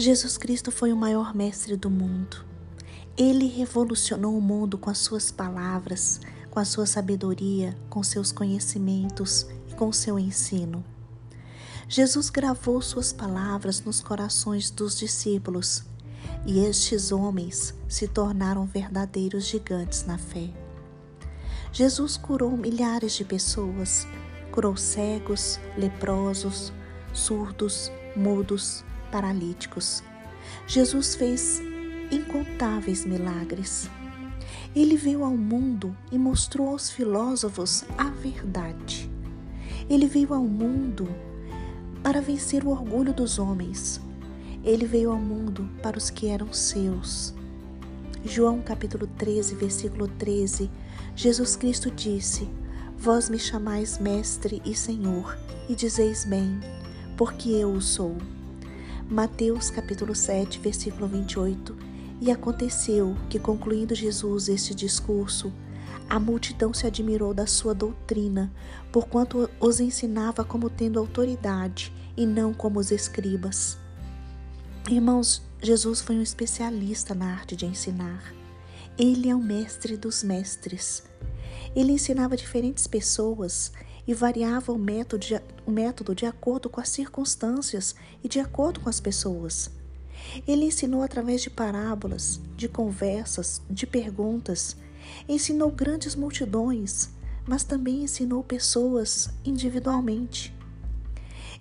Jesus Cristo foi o maior mestre do mundo. Ele revolucionou o mundo com as suas palavras, com a sua sabedoria, com seus conhecimentos e com seu ensino. Jesus gravou suas palavras nos corações dos discípulos e estes homens se tornaram verdadeiros gigantes na fé. Jesus curou milhares de pessoas, curou cegos, leprosos, surdos, mudos, paralíticos. Jesus fez incontáveis milagres. Ele veio ao mundo e mostrou aos filósofos a verdade. Ele veio ao mundo para vencer o orgulho dos homens. Ele veio ao mundo para os que eram seus. João capítulo 13, versículo 13. Jesus Cristo disse: Vós me chamais mestre e Senhor, e dizeis bem, porque eu o sou. Mateus capítulo 7, versículo 28. E aconteceu que, concluindo Jesus este discurso, a multidão se admirou da sua doutrina, porquanto os ensinava como tendo autoridade e não como os escribas. Irmãos, Jesus foi um especialista na arte de ensinar. Ele é o mestre dos mestres. Ele ensinava diferentes pessoas e variava o método, de, o método de acordo com as circunstâncias e de acordo com as pessoas. Ele ensinou através de parábolas, de conversas, de perguntas, ensinou grandes multidões, mas também ensinou pessoas individualmente.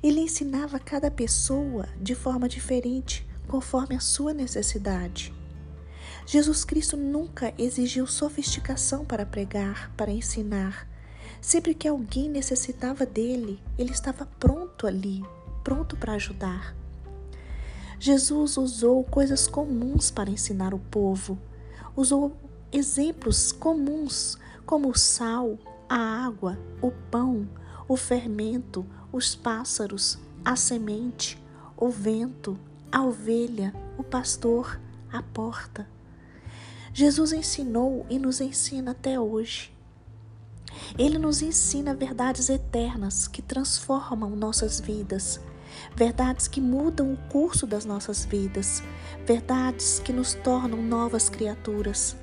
Ele ensinava cada pessoa de forma diferente, conforme a sua necessidade. Jesus Cristo nunca exigiu sofisticação para pregar, para ensinar, Sempre que alguém necessitava dele, ele estava pronto ali, pronto para ajudar. Jesus usou coisas comuns para ensinar o povo. Usou exemplos comuns, como o sal, a água, o pão, o fermento, os pássaros, a semente, o vento, a ovelha, o pastor, a porta. Jesus ensinou e nos ensina até hoje. Ele nos ensina verdades eternas que transformam nossas vidas, verdades que mudam o curso das nossas vidas, verdades que nos tornam novas criaturas.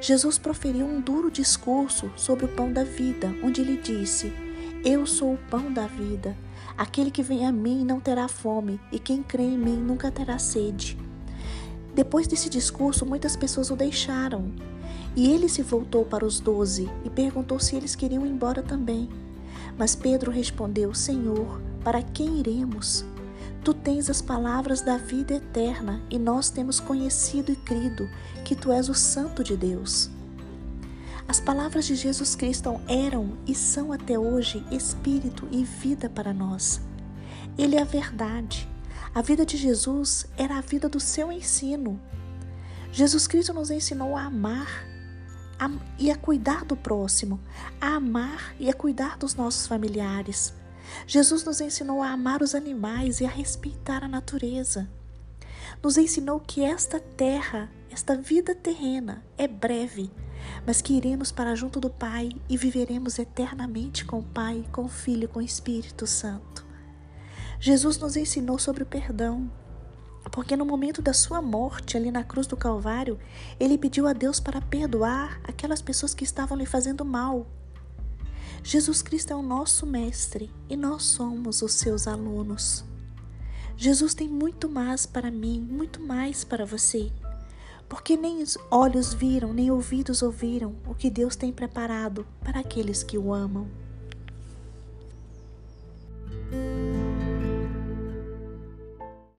Jesus proferiu um duro discurso sobre o pão da vida, onde ele disse: Eu sou o pão da vida. Aquele que vem a mim não terá fome, e quem crê em mim nunca terá sede. Depois desse discurso, muitas pessoas o deixaram e ele se voltou para os doze e perguntou se eles queriam ir embora também. Mas Pedro respondeu: Senhor, para quem iremos? Tu tens as palavras da vida eterna e nós temos conhecido e crido que tu és o Santo de Deus. As palavras de Jesus Cristo eram e são até hoje espírito e vida para nós. Ele é a verdade. A vida de Jesus era a vida do seu ensino. Jesus Cristo nos ensinou a amar a, e a cuidar do próximo, a amar e a cuidar dos nossos familiares. Jesus nos ensinou a amar os animais e a respeitar a natureza. Nos ensinou que esta terra, esta vida terrena, é breve, mas que iremos para junto do Pai e viveremos eternamente com o Pai, com o Filho com o Espírito Santo. Jesus nos ensinou sobre o perdão, porque no momento da sua morte, ali na cruz do Calvário, ele pediu a Deus para perdoar aquelas pessoas que estavam lhe fazendo mal. Jesus Cristo é o nosso Mestre e nós somos os seus alunos. Jesus tem muito mais para mim, muito mais para você, porque nem olhos viram, nem ouvidos ouviram o que Deus tem preparado para aqueles que o amam.